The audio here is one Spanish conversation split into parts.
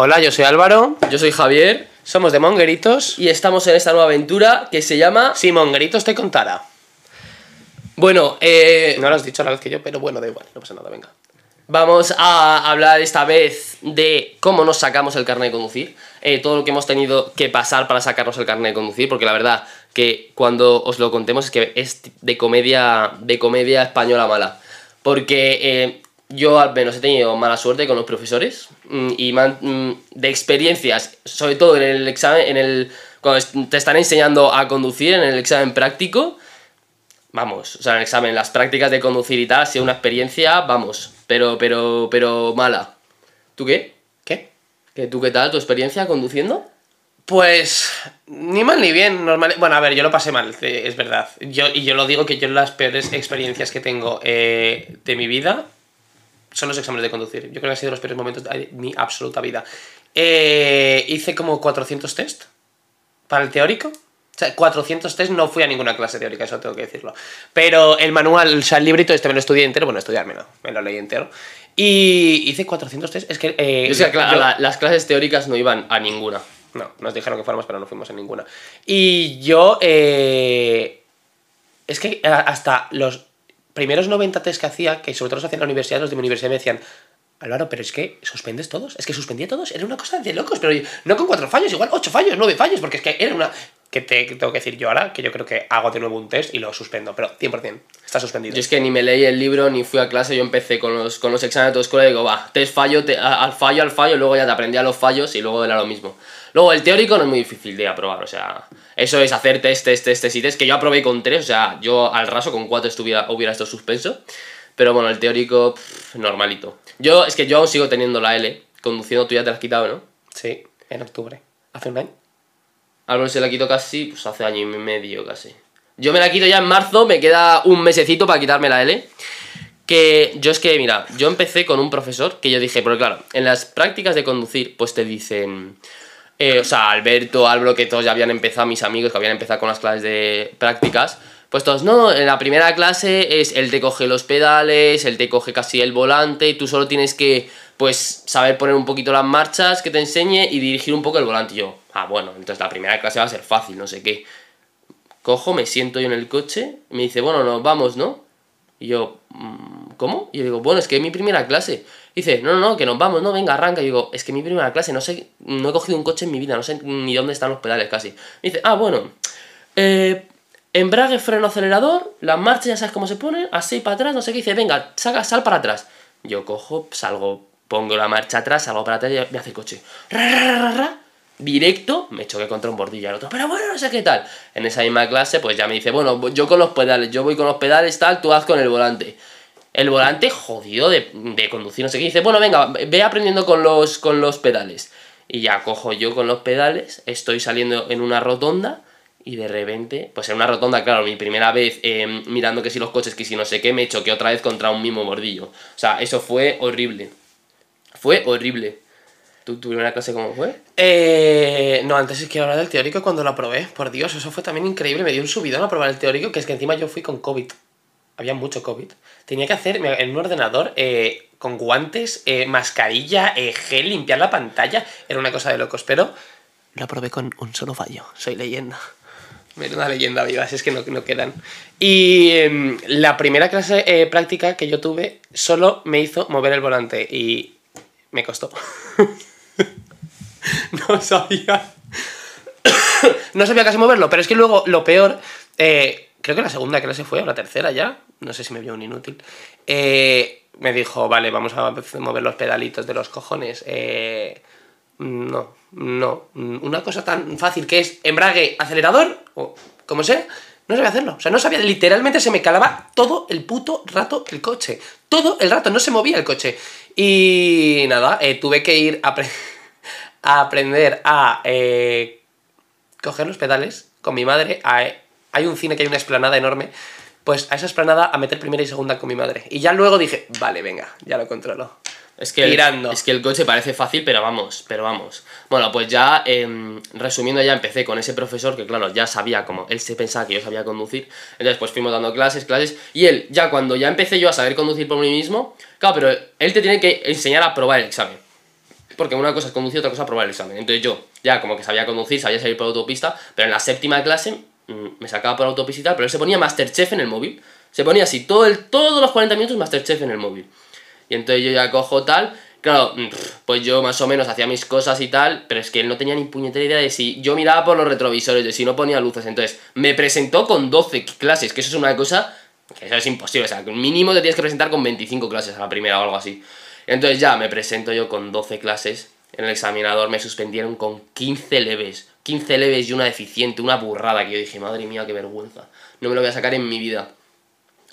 Hola, yo soy Álvaro, Yo soy Javier somos de Mongueritos. y estamos en esta nueva aventura que se llama... Si Mongueritos te contara. Bueno, eh, No lo has dicho a la vez que yo, pero bueno, da igual, no pasa nada, venga. vamos a hablar esta vez de cómo nos sacamos el carnet de conducir. eh, todo lo que hemos tenido que pasar para sacarnos el carnet de conducir, porque la verdad que cuando os lo contemos es que es de comedia, de comedia española mala. Porque eh, yo al menos he tenido mala suerte con los profesores mm, y mm, de experiencias, sobre todo en el examen, en el cuando te están enseñando a conducir en el examen práctico, vamos, o sea, en el examen, las prácticas de conducir y tal, ha sido una experiencia, vamos, pero, pero, pero mala. ¿Tú qué? ¿Qué? ¿Qué, ¿Tú qué tal? ¿Tu experiencia conduciendo? Pues ni mal ni bien, normal. Bueno, a ver, yo lo pasé mal, eh, es verdad. Yo, y yo lo digo que yo las peores experiencias que tengo eh, de mi vida son los exámenes de conducir. Yo creo que han sido los peores momentos de mi absoluta vida. Eh, hice como 400 test para el teórico. O sea, 400 test, no fui a ninguna clase teórica, eso tengo que decirlo. Pero el manual, o sea, el librito este me lo estudié entero, bueno, estudiármelo, me lo leí entero. Y hice 400 test, es que... eh, Yo, sé que a yo- la- las clases teóricas no iban a ninguna. no, nos dijeron que fuéramos, pero no fuimos en ninguna. Y yo, eh, es que hasta los primeros 90 test que hacía, que sobre todo los hacían en la universidad, los de mi universidad me decían, Álvaro, pero es que suspendes todos, es que suspendía todos, era una cosa de locos, pero no con cuatro fallos, igual ocho fallos, nueve fallos, porque es que era una... Que te tengo que decir yo ahora, que yo creo que hago de nuevo un test y lo suspendo, pero 100%, está suspendido. Yo es que ni me leí el libro ni fui a clase, yo empecé con los, con los exámenes de escuela y digo, va, test fallo, te- a- al fallo, al fallo, luego ya te aprendía los fallos y luego era lo mismo. Luego el teórico no es muy difícil de aprobar, o sea, eso es hacer test, test, test, test y test, que yo aprobé con tres, o sea, yo al raso con cuatro estuviera, hubiera estado suspenso, pero bueno, el teórico, pff, normalito. Yo, es que yo aún sigo teniendo la L, conduciendo, tú ya te la has quitado, ¿no? Sí, en octubre, hace un año. Álvaro se la quitó casi, pues hace año y medio casi. Yo me la quito ya en marzo, me queda un mesecito para quitarme la L. Que yo es que, mira, yo empecé con un profesor que yo dije, porque claro, en las prácticas de conducir, pues te dicen. Eh, o sea, Alberto, Álvaro, que todos ya habían empezado, mis amigos que habían empezado con las clases de prácticas, pues todos, no, en la primera clase es él te coge los pedales, él te coge casi el volante, y tú solo tienes que, pues, saber poner un poquito las marchas que te enseñe y dirigir un poco el volante. Y yo, ah, bueno, entonces la primera clase va a ser fácil, no sé qué. Cojo, me siento yo en el coche, me dice, bueno, nos vamos, ¿no? Y yo, "Mm, ¿cómo? Y yo digo, bueno, es que es mi primera clase. Dice, no, no, no, que nos vamos, no, venga, arranca. Y digo, es que mi primera clase, no sé, no he cogido un coche en mi vida, no sé ni dónde están los pedales casi. Dice, ah, bueno, eh, embrague, freno, acelerador, las marchas ya sabes cómo se ponen, así para atrás, no sé qué. Dice, venga, saca, sal para atrás. Yo cojo, salgo, pongo la marcha atrás, salgo para atrás y me hace el coche. Ra. Directo, me choqué contra un bordillo al otro, pero bueno, no sé qué tal. En esa misma clase, pues ya me dice, bueno, yo con los pedales, yo voy con los pedales, tal, tú haz con el volante. El volante jodido de, conducir, no sé qué. Dice, bueno, venga, ve aprendiendo con los, con los pedales. Y ya cojo yo con los pedales, estoy saliendo en una rotonda y de repente, pues en una rotonda, claro, mi primera vez eh, mirando que si los coches, que si no sé qué, me choqué otra vez contra un mismo bordillo. O sea, eso fue horrible. Fue horrible. ¿Tu, tu primera clase cómo fue? Eh, no, antes es que hablar del teórico cuando lo aprobé. Por Dios, eso fue también increíble. Me dio un subidón a probar el teórico, que es que encima yo fui con COVID. Había mucho COVID. Tenía que hacer en un ordenador eh, con guantes, eh, mascarilla, eh, gel, limpiar la pantalla. Era una cosa de locos, pero lo aprobé con un solo fallo. Soy leyenda. Menuda leyenda viva, si es que no, no quedan. Y em, la primera clase eh, práctica que yo tuve solo me hizo mover el volante y me costó. no sabía. no sabía casi moverlo, pero es que luego lo peor, creo que la segunda clase fue, o la tercera ya, no sé si me vio un inútil, eh, me dijo, vale, vamos a mover los pedalitos de los cojones. eh, no, no, una cosa tan fácil que es embrague, acelerador, o como sea, no sabía hacerlo. O sea, no sabía, literalmente se me calaba todo el puto rato el coche. Todo el rato, no se movía el coche. Y nada, eh, tuve que ir a, a aprender a eh, coger los pedales con mi madre. hay un cine que hay una esplanada enorme. Pues a esa esplanada a meter primera y segunda con mi madre. Y ya luego dije, vale, venga, ya lo controlo. Es que, el, Tirando. es que el coche parece fácil, pero vamos, pero vamos. Bueno, pues ya, em, resumiendo, ya empecé con ese profesor que, claro, ya sabía como él se pensaba que yo sabía conducir. Entonces, pues fuimos dando clases, clases. Y él, ya cuando ya empecé yo a saber conducir por mí mismo, claro, pero él te tiene que enseñar a probar el examen. porque una cosa es conducir, otra cosa es probar el examen. Entonces yo ya como que sabía conducir, sabía salir por autopista, pero en la séptima clase me sacaba por autopista pero él se ponía Masterchef en el móvil. Se ponía así, todo el, todos los 40 minutos Masterchef en el móvil. Y entonces yo ya cojo tal, claro, mm, pues yo más o menos hacía mis cosas y tal, pero es que él no tenía ni puñetera idea de si yo miraba por los retrovisores, de si no ponía luces. Entonces me presentó con 12 clases, que eso es una cosa que eso es imposible, o sea, que mínimo te tienes que presentar con 25 clases a la primera o algo así. Entonces ya me presento yo con 12 clases, en el examinador me suspendieron con 15 leves. 15 leves y una deficiente, una burrada que yo dije, madre mía, qué vergüenza. No me lo voy a sacar en mi vida.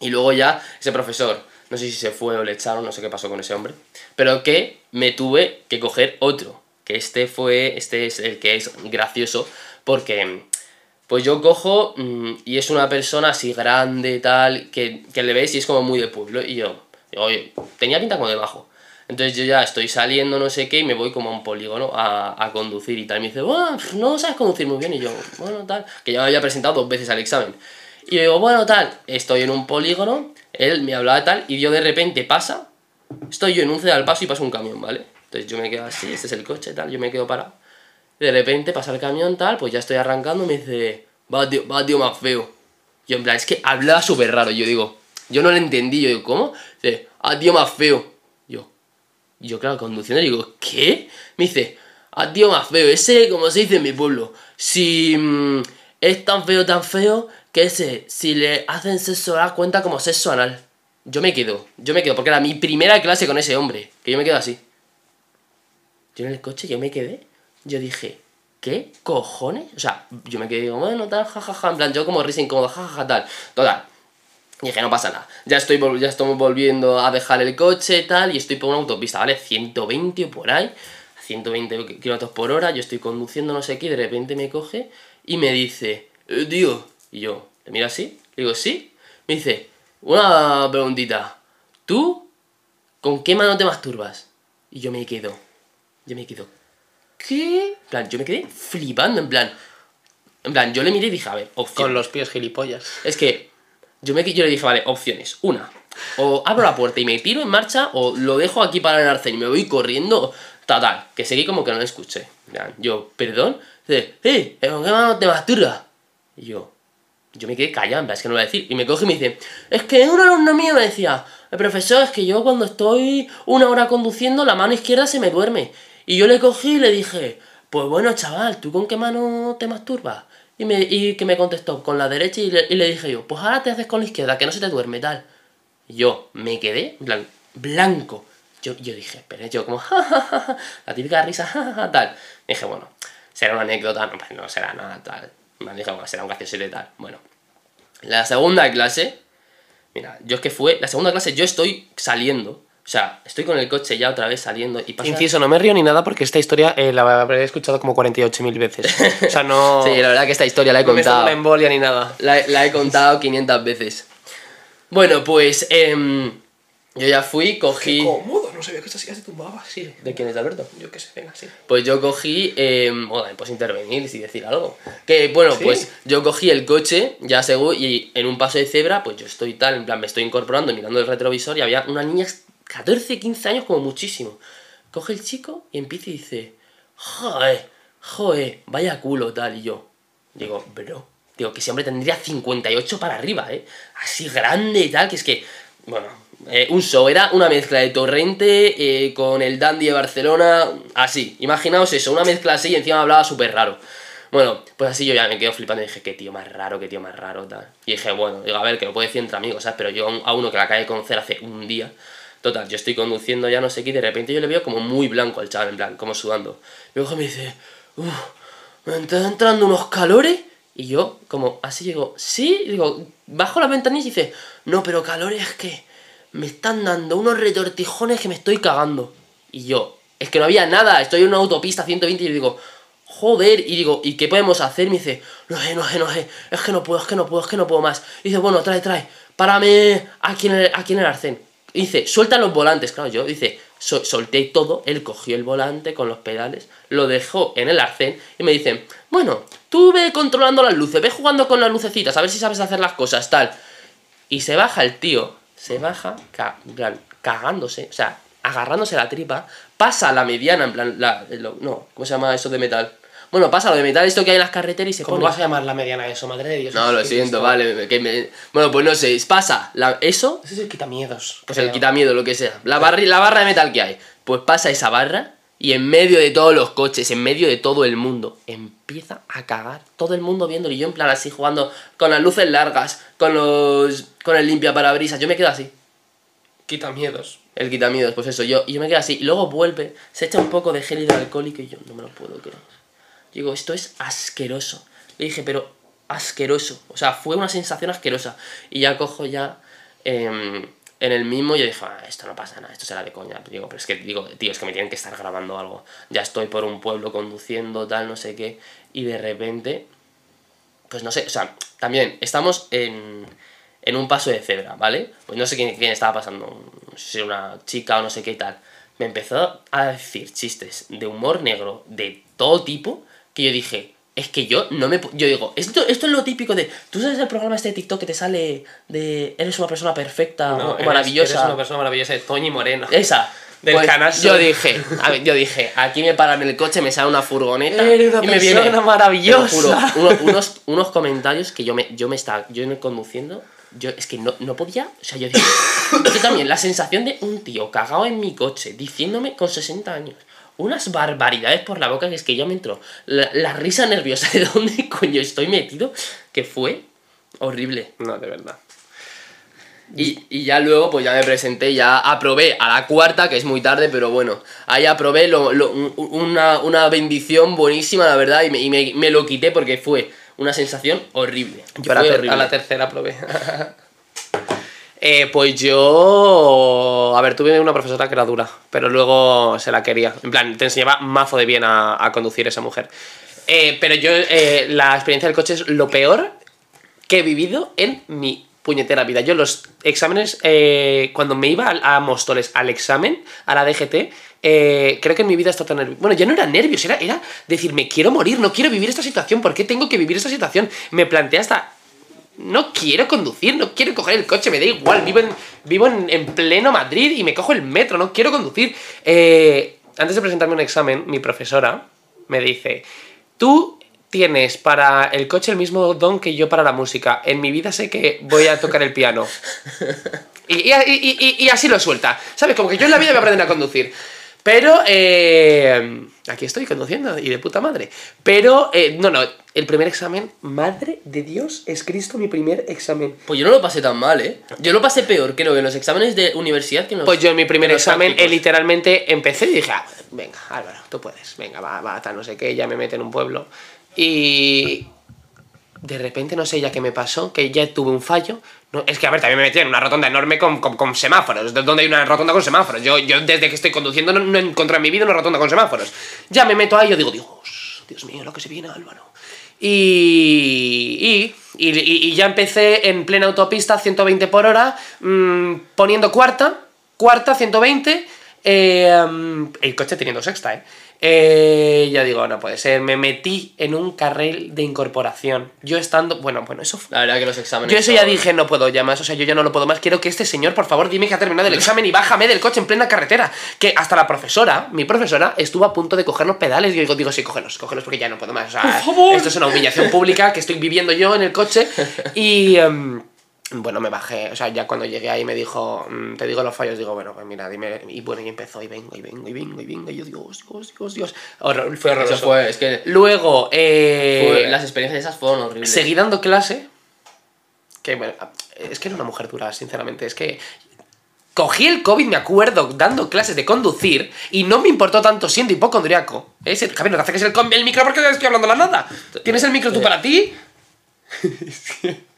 Y luego ya ese profesor, no sé si se fue o le echaron, no sé qué pasó con ese hombre, pero que me tuve que coger otro, que este fue, este es el que es gracioso, porque pues yo cojo mm, y es una persona así grande, tal, que, que le ves y es como muy de pueblo, y yo, oye, tenía pinta como de bajo. Entonces yo ya estoy saliendo, no sé qué, y me voy como a un polígono a, a conducir y tal. Me dice, no sabes conducir muy bien. Y yo, bueno, tal, que ya me había presentado dos veces al examen. Y yo digo, bueno, tal, estoy en un polígono, él me hablaba tal, y yo de repente pasa, estoy yo en un al paso y pasa un camión, ¿vale? Entonces yo me quedo así, este es el coche, tal, yo me quedo parado. De repente pasa el camión, tal, pues ya estoy arrancando me dice, va tío, va tío más feo. Yo en plan, es que hablaba súper raro, yo digo, yo no lo entendí, yo digo, ¿cómo? Dice, ah, tío más feo. Y yo claro, conduciendo, digo, ¿qué? Me dice, ah, tío más feo, ese, como se dice en mi pueblo, si mm, es tan feo, tan feo, que ese, si le hacen sexo oral, cuenta como sexo anal. Yo me quedo, yo me quedo, porque era mi primera clase con ese hombre, que yo me quedo así. Yo en el coche, yo me quedé, yo dije, ¿qué cojones? O sea, yo me quedé, digo, bueno, tal, jajaja, en plan, yo como risa incómoda, jajaja, tal. Total. Y dije, no pasa nada. Ya estoy, ya estoy volviendo a dejar el coche, tal, y estoy por una autopista, ¿vale? 120 o por ahí, 120 kilómetros por hora, yo estoy conduciendo no sé qué, y de repente me coge y me dice, eh, tío, y yo, le miro así, le digo, ¿sí? Me dice, una preguntita, ¿tú con qué mano te masturbas? Y yo me quedo, yo me quedo, ¿qué? En plan, yo me quedé flipando, en plan, en plan, yo le miré y dije, a ver, opción. Con los pies gilipollas. Es que yo, me, yo le dije, vale, opciones. Una, o abro la puerta y me tiro en marcha, o lo dejo aquí para el arcén y me voy corriendo. Total, que seguí como que no lo escuché. Yo, perdón, dice, ¡eh! ¿Con qué mano te masturbas? Y yo, yo me quedé plan, es que no lo voy a decir. Y me coge y me dice, es que un alumno mío me decía, el profesor, es que yo cuando estoy una hora conduciendo, la mano izquierda se me duerme. Y yo le cogí y le dije, pues bueno, chaval, ¿tú con qué mano te masturbas? Y, me, y que me contestó, con la derecha, y le, y le dije yo, pues ahora te haces con la izquierda, que no se te duerme, tal. Y yo me quedé, en plan, blanco. Yo, yo dije, pero yo como, ja, la típica risa, ja, ja, ja, tal. dije, bueno, será una anécdota, no, pues no será nada, tal. Me dije, bueno, será un graciosete, tal. Bueno, la segunda clase, mira, yo es que fue, la segunda clase yo estoy saliendo, o sea, estoy con el coche ya otra vez saliendo y pasa... Inciso, no me río ni nada porque esta historia eh, la habré escuchado como 48.000 veces. O sea, no. Sí, la verdad que esta historia la he no me contado. embolia ni nada. La, la he contado 500 veces. Bueno, pues em, yo ya fui, cogí... cómodo, no sabía que esta silla se tumbaba así. ¿De quién es Alberto? Yo qué sé, venga, sí. Pues yo cogí, eh, bueno, pues intervenir y decir algo. Que bueno, ¿Sí? pues yo cogí el coche, ya según, y en un paso de cebra, pues yo estoy tal, en plan, me estoy incorporando, mirando el retrovisor y había una niña, 14, 15 años como muchísimo. Coge el chico y empieza y dice, joder, joder, vaya culo tal, y yo, digo, bro, digo, que ese hombre tendría 58 para arriba, ¿eh? Así grande y tal, que es que, bueno, eh, un show, era una mezcla de Torrente eh, con el Dandy de Barcelona, así, imaginaos eso, una mezcla así y encima hablaba súper raro. Bueno, pues así yo ya me quedo flipando y dije, qué tío más raro, qué tío más raro, tal. Y dije, bueno, digo, a ver, que lo puedo decir entre amigos, ¿sabes? Pero yo a uno que la acabé de conocer hace un día, total, yo estoy conduciendo ya no sé qué y de repente yo le veo como muy blanco al chaval, en plan, como sudando. Y luego me dice, uff, me están entrando unos calores. Y yo, como así digo, sí, y digo, bajo la ventanilla y dice, no, pero calores es que me están dando unos retortijones que me estoy cagando. Y yo, es que no había nada, estoy en una autopista 120 y yo digo, joder, y digo, ¿y qué podemos hacer? Me dice, no sé, no sé, no sé, es que no puedo, es que no puedo, es que no puedo más. Y dice, bueno, trae, trae, párame aquí en aquí en el arcén. Dice, suelta los volantes, claro, yo, dice, so- solté todo, él cogió el volante con los pedales, lo dejó en el arcén y me dice, bueno, tú ve controlando las luces, ve jugando con las lucecitas, a ver si sabes hacer las cosas, tal. Y se baja el tío, se baja, ca- plan, cagándose, o sea, agarrándose la tripa, pasa la mediana, en plan, la, lo- no, ¿cómo se llama eso de metal? Bueno, pasa lo de metal, esto que hay en las carreteras y se ¿Cómo pone... vas a llamar la mediana eso, madre de Dios? No, lo ¿Qué siento, vale, que me- Bueno, pues no sé, pasa la- eso, Ese es el quitamiedos. pues creo. el quitamiedo, lo que sea, la, barri- la barra de metal que hay, pues pasa esa barra y en medio de todos los coches, en medio de todo el mundo, empieza a cagar, todo el mundo viéndolo y yo en plan así jugando con las luces largas, con los... con el limpia parabrisas, yo me quedo así. Quitamiedos. El quitamiedos, pues eso, yo, y yo me quedo así. Y luego vuelve, se echa un poco de gel hidroalcohólico y yo no me lo puedo creer. Digo, esto es asqueroso. Le dije, pero asqueroso. O sea, fue una sensación asquerosa. Y ya cojo ya em, en el mismo y yo dije, "Ah, esto no pasa nada, esto será de coña. Digo, pero es que, digo, tío, es que me tienen que estar grabando algo. Ya estoy por un pueblo conduciendo, tal, no sé qué. Y de repente, pues no sé, o sea, también estamos en, en un paso de cebra, ¿vale? Pues no sé quién, quién estaba pasando, no sé si una chica o no sé qué y tal. Me empezó a decir chistes de humor negro de todo tipo que yo dije, es que yo no me... Yo digo, esto, esto es lo típico de... ¿Tú sabes el programa este de TikTok que te sale de... Eres una persona perfecta No, o eres- maravillosa? Eres una persona maravillosa de Toñi Moreno. Esa. Del Pues canasto. Yo dije, a ver, yo dije, aquí me paran el coche, me sale una furgoneta. Eres una y me persona viene, maravillosa. juro, uno- unos, unos comentarios que yo me, yo me estaba, yo no conduciendo, yo es que no, no podía, o sea, yo dije, yo también, la sensación de un tío cagado en mi coche, diciéndome con 60 años, unas barbaridades por la boca que es que ya me entró la, la risa nerviosa de dónde coño estoy metido, que fue horrible. No, de verdad. Y, y ya luego, pues ya me presenté, ya aprobé a la cuarta, que es muy tarde, pero bueno, ahí aprobé lo, lo- un- una, una bendición buenísima, la verdad, y, me, y me- me lo quité porque fue una sensación horrible. Yo a la, horrible. a la tercera probé. Eh, pues yo. A ver, tuve una profesora que era dura, pero luego se la quería. En plan, te enseñaba mazo de bien a, a conducir esa mujer. Eh, pero yo, eh, la experiencia del coche es lo peor que he vivido en mi puñetera vida. Yo los exámenes, eh, cuando me iba a, a Móstoles al examen, a la DGT, creo que en mi vida está tan nervioso. Bueno, ya no era nervios, era, era decir, me quiero morir, no quiero vivir esta situación, ¿por qué tengo que vivir esta situación? Me planteé hasta... No quiero conducir, no quiero coger el coche, me da igual, vivo en, vivo en, en pleno Madrid y me cojo el metro, no quiero conducir. Eh, antes de presentarme un examen, mi profesora me dice, tú tienes para el coche el mismo don que yo para la música. En mi vida sé que voy a tocar el piano. Y, y- y- y- y así lo suelta. ¿Sabes? Como que yo en la vida voy a aprender a conducir. Pero, eh, aquí estoy conduciendo y de puta madre. Pero, eh, no, no, el primer examen, madre de Dios, es Cristo mi primer examen. Pues yo no lo pasé tan mal, ¿eh? Yo lo pasé peor, creo, que en los exámenes de universidad que en los... Pues yo en mi primer en examen, eh, literalmente empecé y dije, ah, venga, Álvaro, tú puedes, venga, va, va, tal, no sé qué, ya me mete en un pueblo. Y de repente, no sé ya qué me pasó, que ya tuve un fallo. No, es que, a ver, también me metí en una rotonda enorme con, con- semáforos, de donde hay una rotonda con semáforos. Yo, yo desde que estoy conduciendo no, no he en mi vida una rotonda con semáforos. Ya me meto ahí y yo digo, Dios, Dios mío, lo que se viene, Álvaro. Y, y, y- y ya empecé en plena autopista, 120 por hora, mm, poniendo cuarta, cuarta, 120, eh, mm, el coche teniendo sexta, ¿eh? Eh, ya digo, no puede ser, me metí en un carril de incorporación. Yo estando, bueno, bueno, eso fue... La verdad que los exámenes... Yo eso ya son- dije, no puedo ya más, o sea, yo ya no lo puedo más. Quiero que este señor, por favor, dime que ha terminado el examen y bájame del coche en plena carretera. Que hasta la profesora, mi profesora, estuvo a punto de coger los pedales. Y yo digo, digo, sí, cógelos, cógelos porque ya no puedo más. O sea, esto es una humillación pública que estoy viviendo yo en el coche. Y em, bueno, me bajé. O sea, ya cuando llegué ahí me dijo, mm, te digo los fallos, digo, bueno, pues mira, dime. Y bueno, y empezó, y vengo, y vengo, y vengo, y vengo. Y yo Dios, Dios, Dios, Dios. Horror- fue horroroso. Eso fue, es que... Luego, eh, fue- las experiencias esas fueron horribles. Seguí dando clase. Que bueno, es que era una mujer dura, sinceramente. Es que cogí el COVID, me acuerdo, dando clases de conducir y no me importó tanto siendo hipocondriaco. Es el, Javier, no te acerques el, el micro porque estoy hablando la nada. ¿Tienes el micro tú para ti?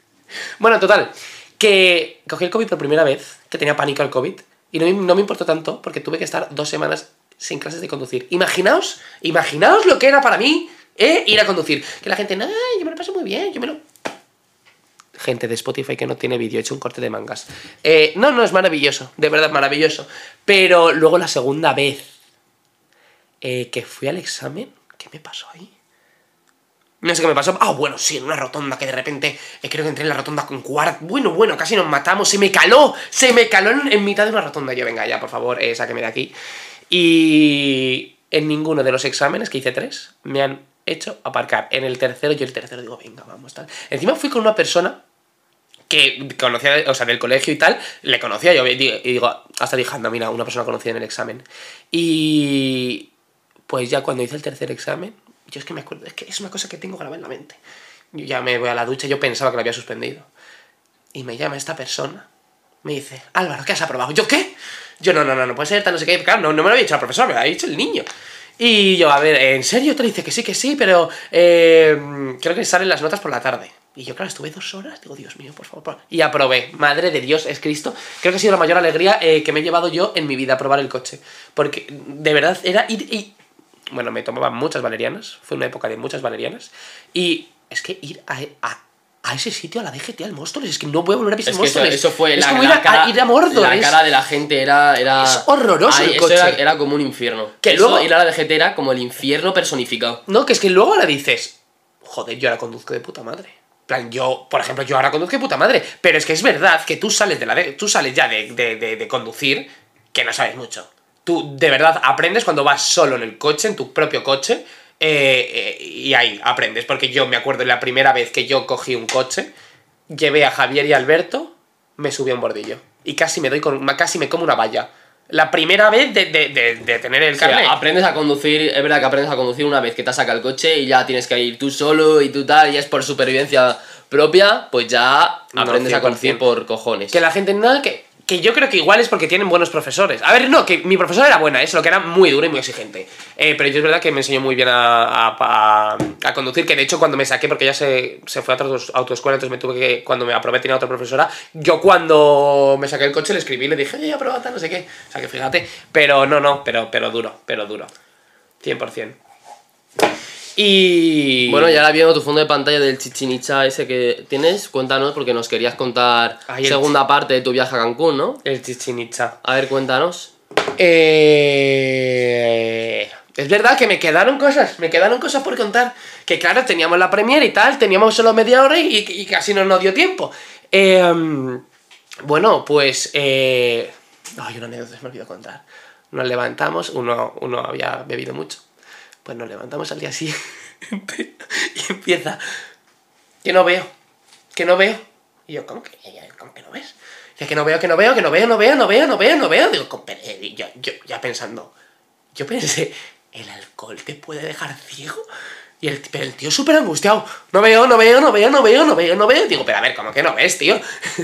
bueno, total. Que cogí el COVID por primera vez, que tenía pánico al COVID, y no, me- no me importó tanto porque tuve que estar dos semanas sin clases de conducir. Imaginaos, imaginaos lo que era para mí ¿eh? ir a conducir. Que la gente, no, yo me lo paso muy bien, yo me lo... Gente de Spotify que no tiene vídeo, he hecho un corte de mangas. Eh, no, no, es maravilloso, de verdad maravilloso. Pero luego la segunda vez eh, que fui al examen, ¿qué me pasó ahí? No sé qué me pasó. Ah, bueno, sí, en una rotonda que de repente eh, creo que entré en la rotonda con cuarto. Bueno, bueno, casi nos matamos. Se me caló, se me caló en, mitad de una rotonda. Yo, venga, ya, por favor, eh, sáqueme de aquí. Y en ninguno de los exámenes, que hice tres, me han hecho aparcar. En el tercero, yo el tercero digo, venga, vamos, tal. Encima fui con una persona que conocía, o sea, del colegio y tal, le conocía yo, y digo, y digo, hasta dije, anda, mira, una persona conocida en el examen. Y pues ya cuando hice el tercer examen, yo es que me acuerdo, es que es una cosa que tengo grabada en la mente. Yo ya me voy a la ducha, yo pensaba que lo había suspendido. Y me llama esta persona, me dice, Álvaro, ¿qué has aprobado? ¿Yo qué? Yo, no, no, no, no puede ser, tal, no sé qué. Claro, no, no me lo había dicho la profesora, me lo había dicho el niño. Y yo, a ver, ¿en serio? Te dice que sí, que sí, pero eh, creo que salen las notas por la tarde. Y yo, claro, estuve dos horas, digo, Dios mío, por favor. por. Y aprobé. Madre de Dios, es Cristo. Creo que ha sido la mayor alegría eh, que me he llevado yo en mi vida, probar el coche. Porque de verdad era ir y... Bueno, me tomaba muchas valerianas. Fue una época de muchas valerianas. Y es que ir a, a, a ese sitio, a la DGT, al Móstoles, es que no voy a volver a pisar Es que eso, Móstoles. eso fue es la, como la ir a, cara, ir a Mordor. La cara de la gente era. era Es horroroso el eso coche. Era, era como un infierno. Que Eso, luego- ir a la DGT era como el infierno personificado. No, que es que luego ahora dices, joder, yo ahora conduzco de puta madre. Plan, yo, por ejemplo, yo ahora conduzco de puta madre. Pero es que es verdad que tú sales de la tú sales ya de, de- de- de conducir que no sabes mucho. Tú de verdad aprendes cuando vas solo en el coche, en tu propio coche, eh, eh, y ahí aprendes. Porque yo me acuerdo la primera vez que yo cogí un coche, llevé a Javier y Alberto, me subí a un bordillo. Y casi me doy con, casi me como una valla. La primera vez de, de- de- de tener el O sea, carnet. aprendes a conducir, es verdad que aprendes a conducir una vez que te saca el coche y ya tienes que ir tú solo y tú tal, y es por supervivencia propia, pues ya No, aprendes a 100%. conducir por cojones. Que la gente nada, que, que yo creo que igual es porque tienen buenos profesores. A ver, no, que mi profesora era buena, eso, lo que era muy dura y muy exigente. Eh, pero yo es verdad que me enseñó muy bien a, conducir, que de hecho cuando me saqué, porque ya se, se fue a otra autoescuela, entonces me tuve que, cuando me aprobé tenía otra profesora, yo cuando me saqué el coche le escribí le dije, oye, aprobata, no sé qué. O sea, que fíjate, pero no, no, pero, pero duro, pero duro. 100%. Y... Bueno, ya ahora viendo tu fondo de pantalla del chichinicha ese que tienes, cuéntanos porque nos querías contar Ay, segunda parte de tu viaje a Cancún, ¿no? El chichinicha. A ver, cuéntanos. Eh, Es verdad que me quedaron cosas, me quedaron cosas por contar. Que claro, teníamos la premiere y tal, teníamos solo media hora y, y casi no nos dio tiempo. Eh, bueno, pues... Eh... Ay, una anécdota se me olvidó contar. Nos levantamos, uno, uno había bebido mucho. Pues nos levantamos al día siguiente y empieza... Que no veo, que no veo. Y yo, ¿cómo que, cómo que no ves? Y que no veo, que no veo, que no veo, no veo, no veo, no veo, no veo. Digo, "Com- pero, eh", yo, yo ya pensando, yo pensé, ¿el alcohol te puede dejar ciego? Y el, pero el tío súper angustiado. No veo, no veo, no veo, no veo, no veo, no veo. Digo, pero a ver, ¿cómo que no ves, tío?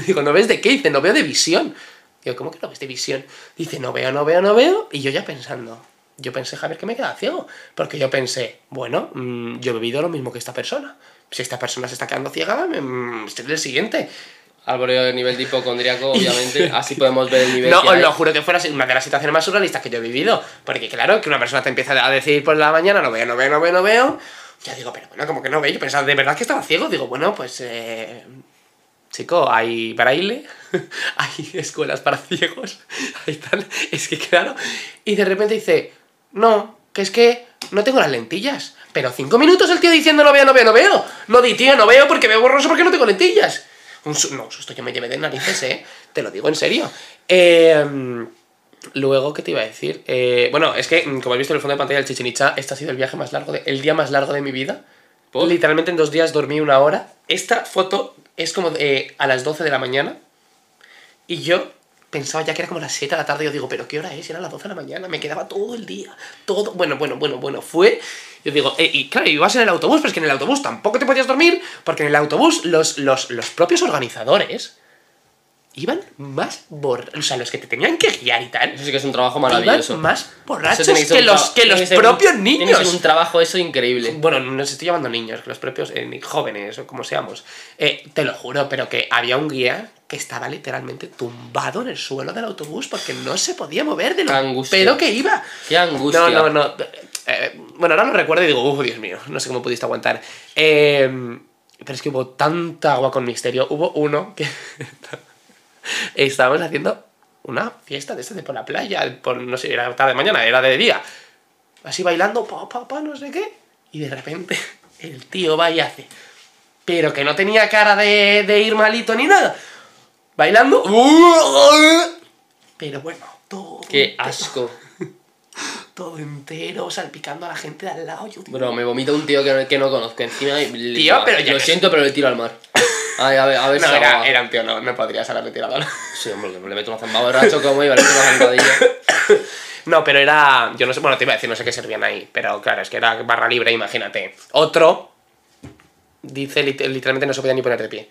Digo, ¿no ves de qué? Dice, no veo de visión. Digo, ¿cómo que no ves de visión? Dice, no veo, no veo, no veo. Y yo ya pensando, yo pensé, Javier, que me queda ciego. Porque yo pensé, bueno, mm, yo he bebido lo mismo que esta persona. Si esta persona se está quedando ciega, mm, este es el siguiente. Álvaro de nivel de hipocondríaco, obviamente. Así podemos ver el nivel No, que os hay. lo juro que fuera una de las situaciones más surrealistas que yo he vivido. Porque claro, que una persona te empieza a decir por la mañana, no veo, no veo, no veo, no veo. Ya digo, pero bueno, como que no veo. Yo pensaba, ¿de verdad que estaba ciego? Digo, bueno, pues... Eh, chico, hay braille, hay escuelas para ciegos, hay tal... Es que claro... Y de repente dice, no, que es que no tengo las lentillas. Pero cinco minutos el tío diciendo no veo, no veo, no veo. No di, tío, no veo porque veo borroso porque no tengo lentillas. Un su- no, susto yo me llevé de narices, ¿eh? Te lo digo en serio. Eh, luego, ¿qué te iba a decir? Eh, bueno, es que, mm, como has visto en el fondo de pantalla del Chichen Itza, este ha sido el viaje más largo, de- el día más largo de mi vida. ¿Por? Literalmente en dos días dormí una hora. Esta foto es como eh, a las 12 de la mañana. Y yo pensaba ya que era como las 7 de la tarde. Yo digo, ¿pero qué hora es? Era las 12 de la mañana. Me quedaba todo el día. Todo. Bueno, bueno, bueno, bueno. Fue. Yo digo, eh, y claro, ibas en el autobús, pero es que en el autobús tampoco te podías dormir. Porque en el autobús los, los, los propios organizadores iban más borrachos. O sea, los que te tenían que guiar y tal. Eso sí que es un trabajo Iban maravilloso. más Eso borrachos que, los, que los un- propios niños. ser un trabajo eso increíble. Bueno, nos estoy llamando niños, que los propios eh, jóvenes o como seamos. Eh, te lo juro, pero que había un guía que estaba literalmente tumbado en el suelo del autobús porque no se podía mover de lo angustia. pero que iba. Qué angustia. No, no, no. Eh, bueno, ahora lo recuerdo y digo, uff, Dios mío, no sé cómo pudiste aguantar. Eh, pero es que hubo tanta agua con misterio. Hubo uno que estábamos haciendo una fiesta de de por la playa, por no sé, era tarde de mañana, era de día. Así bailando, pa, pa, pa, no sé qué. Y de repente el tío va y hace. Pero que no tenía cara de, de ir malito ni nada. Bailando. Pero bueno, todo. Qué asco. Todo entero, salpicando a la gente de al lado. Yo, tío, Bro, me vomita un tío que no, que no conozco encima le- Tío, pero ya Lo que- siento, pero le tiro al mar. Ay, a ver, a ver no, si era, era un tío, no, no podrías haberle tirado. Sí, hombre, le meto una zambada borracho como iba, le meto una zancadilla. No, pero era. Yo no sé, bueno, te iba a decir, no sé qué servían ahí. Pero claro, es que era barra libre, imagínate. Otro dice lit- literalmente no se podía ni poner de pie.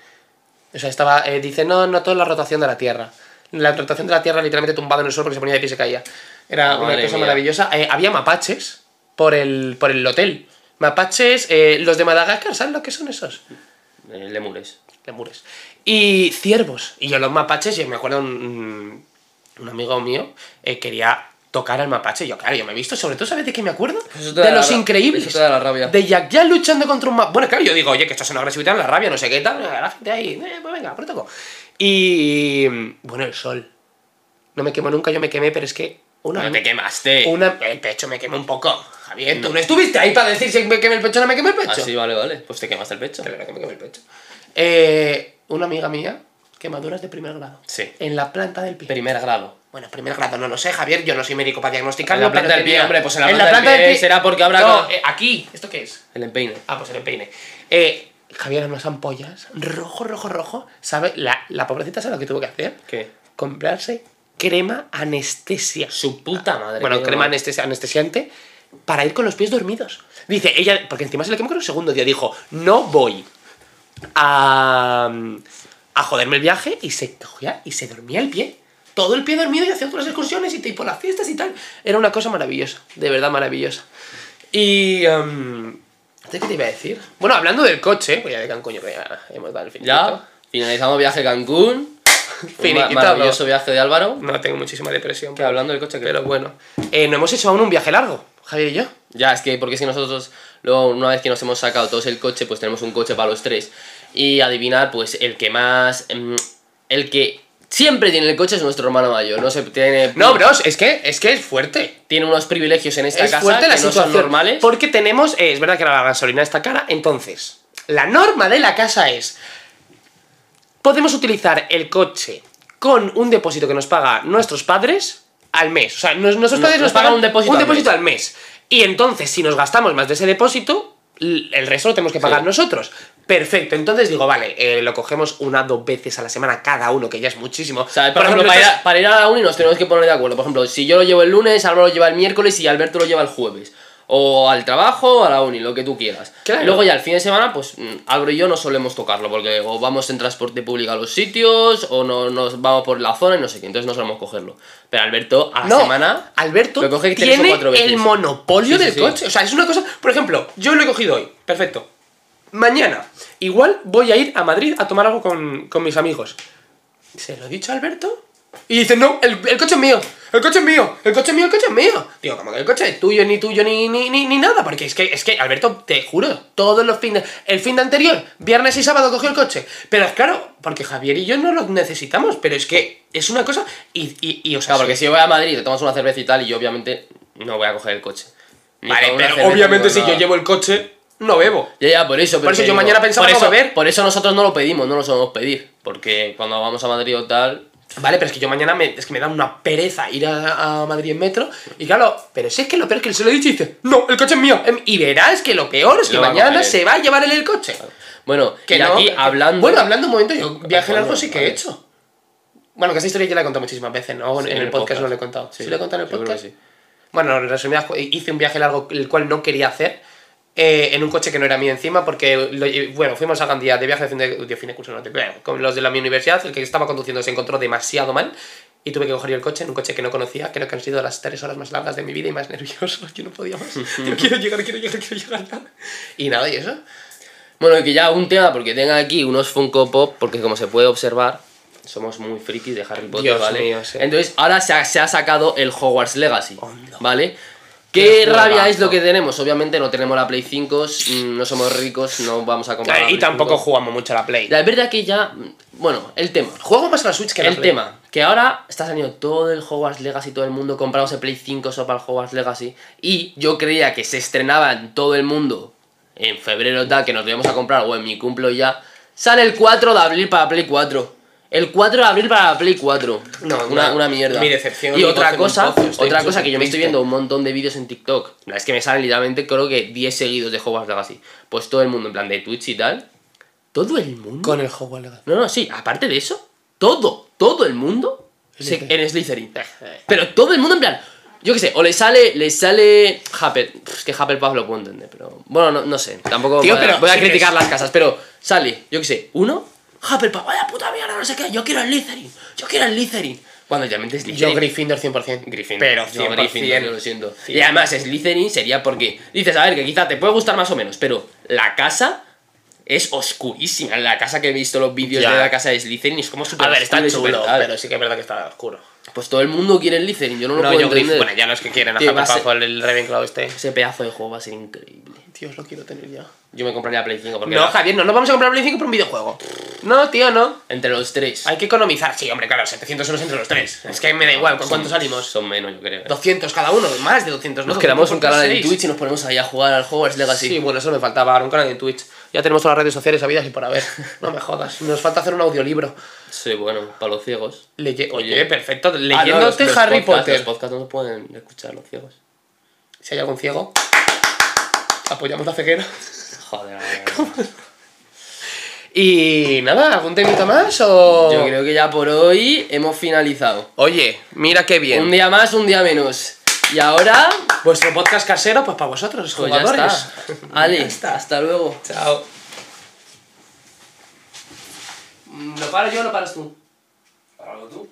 O sea, estaba. eh, dice, no, no todo es la rotación de la Tierra. La rotación de la Tierra literalmente tumbado en el suelo porque se ponía de pie y se caía. Era una cosa mía. maravillosa. Eh, había mapaches por el, por el hotel. Mapaches, eh, los de Madagascar, ¿sabes lo que son esos? Lemures. lemures. Y ciervos. Y yo los mapaches, yo me acuerdo un, un amigo mío quería tocar al mapache. Yo, claro, yo me he visto, sobre todo, ¿sabes de qué me acuerdo? De los la- increíbles. eso te da la rabia. De Jack Jack luchando contra un mapache. Bueno, claro, yo digo, oye, que esto es una agresividad la rabia, no sé qué tal. La gente ahí, eh, pues venga, pero toco. Y. Bueno, el sol. No me quemo nunca, yo me quemé, pero es que. Una, No te quemaste. una, el pecho me quemé un poco. Javier, tú no estuviste ahí para decir si me quemé el pecho o no me quemé el pecho. Ah, sí, vale, vale. Pues te quemaste el pecho. De verdad que me quemé el pecho. Eh, una amiga mía, quemaduras de primer grado. Sí. En la planta del pie. Primer grado. Bueno, primer grado no lo sé, Javier, yo no soy médico para diagnosticarlo. En la planta del pie, hombre, pues en la planta del pie será porque habrá- No, eh, aquí. ¿Esto qué es? El empeine. Ah, pues el empeine. Eh, Javier, unas ampollas, rojo, rojo, rojo. ¿Sabe? La, la pobrecita sabe lo que tuvo que hacer. ¿Qué? Comprarse crema anestesia. Su puta madre. Bueno, crema anestesia- anestesiante para ir con los pies dormidos. Dice, ella, porque encima se le quemó con el segundo día, dijo, no voy a, a joderme el viaje y se cogía y se dormía el pie. Todo el pie dormido y hacía otras excursiones y tipo las fiestas y tal. Era una cosa maravillosa, de verdad maravillosa. Y... ¿de ¿Qué te iba a decir? Bueno, hablando del coche, pues ya de can coño, que ya hemos dado el fin. Ya, finalizamos viaje a Cancún. Finiquitado. maravilloso viaje de Álvaro. No, tengo muchísima depresión. Que hablando del coche, que Pero bueno. Eh, no hemos hecho aún un viaje largo, Javier y yo. Ya, es que porque si nosotros, luego una vez que nos hemos sacado todos el coche, pues tenemos un coche para los tres. Y adivinar, pues el que más. mm, El que siempre tiene el coche es nuestro hermano mayor. No se tiene. No, bros, es que es, que es fuerte. Tiene unos privilegios en esta es casa fuerte que la no son normales. Porque tenemos, eh, es verdad que la gasolina está cara, entonces, la norma de la casa es, podemos utilizar el coche con un depósito que nos paga nuestros padres al mes. O sea, nos- nuestros padres nos nos pagan pagan un depósito al mes. al mes. Y entonces, si nos gastamos más de ese depósito, el resto lo tenemos que pagar Sí. nosotros. Perfecto, entonces digo, vale, eh, lo cogemos una dos veces a la semana cada uno, que ya es muchísimo. O sea, por, ejemplo, para, ir a, para ir a la uni nos tenemos que poner de acuerdo. Por ejemplo, si yo lo llevo el lunes, Álvaro lo lleva el miércoles y Alberto lo lleva el jueves. O al trabajo o a la uni, lo que tú quieras. Claro. Y luego ya el fin de semana, pues mm, Álvaro y yo no solemos tocarlo, porque o vamos en transporte público a los sitios, o no, nos vamos por la zona y no sé qué, entonces no solemos cogerlo. Pero Alberto, a la No, semana, Alberto lo coge tres o tiene cuatro veces. el monopolio Sí, sí, del sí. coche. O sea, es una cosa. Por ejemplo, yo lo he cogido hoy. Perfecto. Mañana, igual voy a ir a Madrid a tomar algo con, con mis amigos. ¿Se lo he dicho a Alberto? Y dice, no, el, el coche es mío, el coche es mío, el coche es mío, el coche es mío. Digo, como que el coche es tuyo, ni tuyo, ni, ni, ni, ni nada. Porque es que, es que, Alberto, te juro, todos los fines, el fin de anterior, viernes y sábado cogió el coche. Pero es claro, porque Javier y yo no lo necesitamos, pero es que es una cosa. Y, y, y o sea, Claro, porque si yo voy a Madrid, te tomas una cerveza y tal, y yo obviamente no voy a coger el coche. Ni Vale, pero obviamente si yo llevo el coche, no bebo. Ya, ya, por eso. Por eso yo mañana pensaba por no eso, beber. Por eso nosotros no lo pedimos, no lo solemos pedir. Porque cuando vamos a Madrid o tal. Vale, pero es que yo mañana me, es que me da una pereza ir a, a Madrid en metro. Y claro, pero si es que lo peor es que él se lo he dicho y dice, no, el coche es mío. Em, Y verás que lo peor es que mañana se va a llevar él el coche. Bueno, Que y no, aquí que- hablando. Bueno, hablando un momento, yo viaje coño, largo sí que he hecho. Bueno, que esta historia ya la he contado muchísimas veces, ¿no? Sí, en, el podcast, no la he contado. ¿Sí, la he contado en el podcast? sí. Bueno, en resumidas, hice un viaje largo el cual no quería hacer. Eh, en un coche que no era mío encima, porque, lo bueno, fuimos a Gandía de viaje de fin de, de fin de curso, no, de- con los de la mi universidad, el que estaba conduciendo se encontró demasiado mal y tuve que coger yo el coche en un coche que no conocía, creo que han sido las tres horas más largas de mi vida y más nervioso, yo no podía más, yo quiero llegar, quiero llegar, quiero llegar ya. Y nada, y eso. Bueno, y que ya un tema, porque tenga aquí unos Funko Pop, porque como se puede observar, somos muy frikis de Harry Potter, Dios ¿vale? mío, sí. Entonces, ahora se ha, se ha sacado el Hogwarts Legacy, Hondo. ¿vale? Qué ¿Qué rabia es lo que tenemos? Obviamente no tenemos la Play 5, mm, no somos ricos, no vamos a comprar. la y tampoco 5. jugamos mucho a la Play. La verdad que ya. mm, Bueno, el tema. Juego más a la Switch que a la El Play. tema, que ahora está saliendo todo el Hogwarts Legacy, todo el mundo comprándose Play 5 solo para el Hogwarts Legacy. Y yo creía que se estrenaba en todo el mundo en febrero tal, que nos íbamos a comprar, o en mi cumplo ya, sale el 4 de abril para Play 4. El 4 de abril para Play 4. No, una, una- una mierda. mi decepción, Y otra cosa, otra cosa que yo me estoy viendo un montón de vídeos en TikTok. La es que me salen literalmente, creo que 10 seguidos de Hogwarts Legacy. Pues todo el mundo, en plan de Twitch y tal. Todo el mundo. Con el Hogwarts Legacy. No, no, sí, aparte de eso, todo, todo el mundo se- en Slytherin. Pero todo el mundo en plan, yo qué sé, o le sale, le sale Hufflepuff, es que Hufflepuff lo puedo entender, pero bueno, no, no sé, tampoco Tío, voy a, pero voy a sí que criticar las casas, pero sale, yo qué sé, uno, Hufflepuff, vaya puta mierda, no sé qué, yo quiero el Slytherin, yo quiero el Slytherin. Cuando realmente es Yo. Gryffindor 100%. Gryffindor. Pero yo 100%. Gryffindor, yo lo siento. Y además Slytherin sería porque dices, a ver, que quizá te puede gustar más o menos, pero la casa es oscurísima. La casa que he visto los vídeos Ya. de la casa de Slytherin es como súper A ver, está chulo, tal. pero sí que es verdad que está oscuro. Pues todo el mundo quiere el Slytherin, yo no lo No, puedo yo entender. Gryffindor. Bueno, ya los que quieren a Hufflepuff el Ravenclaw este. Ese pedazo de juego va a ser increíble. Dios, lo quiero tener ya. Yo me compraría Play 5 porque No, Javier, no nos vamos a comprar Play 5 por un videojuego. No, tío, no. entre los tres. Hay que economizar. Sí, hombre, claro, 700 euros entre los tres. Es que me da igual, ¿con cuánto salimos? Son menos, yo creo. 200 cada uno, más de 200, ¿no? Nos creamos 200 un canal en. Twitch y nos ponemos ahí a jugar al Hogwarts Legacy. Sí, bueno, eso me faltaba, ahora un canal en Twitch. Ya tenemos todas las redes sociales habidas y por haber. No me jodas. Nos falta hacer un audiolibro. Sí, bueno, para los ciegos. Leye- Oye, perfecto. Ah, no, Leyéndote los- los Harry Potter. Los podcasts no se pueden escuchar los ciegos. Si hay algún ciego, apoyamos la ceguera. Joder, a ver. Y nada, ¿algún temita más o...? Yo creo que ya por hoy hemos finalizado. Oye, mira qué bien. Un día más, un día menos. Y ahora, Vuestro podcast casero, pues para vosotros, pues ya jugadores. está. Hasta luego. Chao. ¿Lo paro yo o lo paras tú? Páralo tú.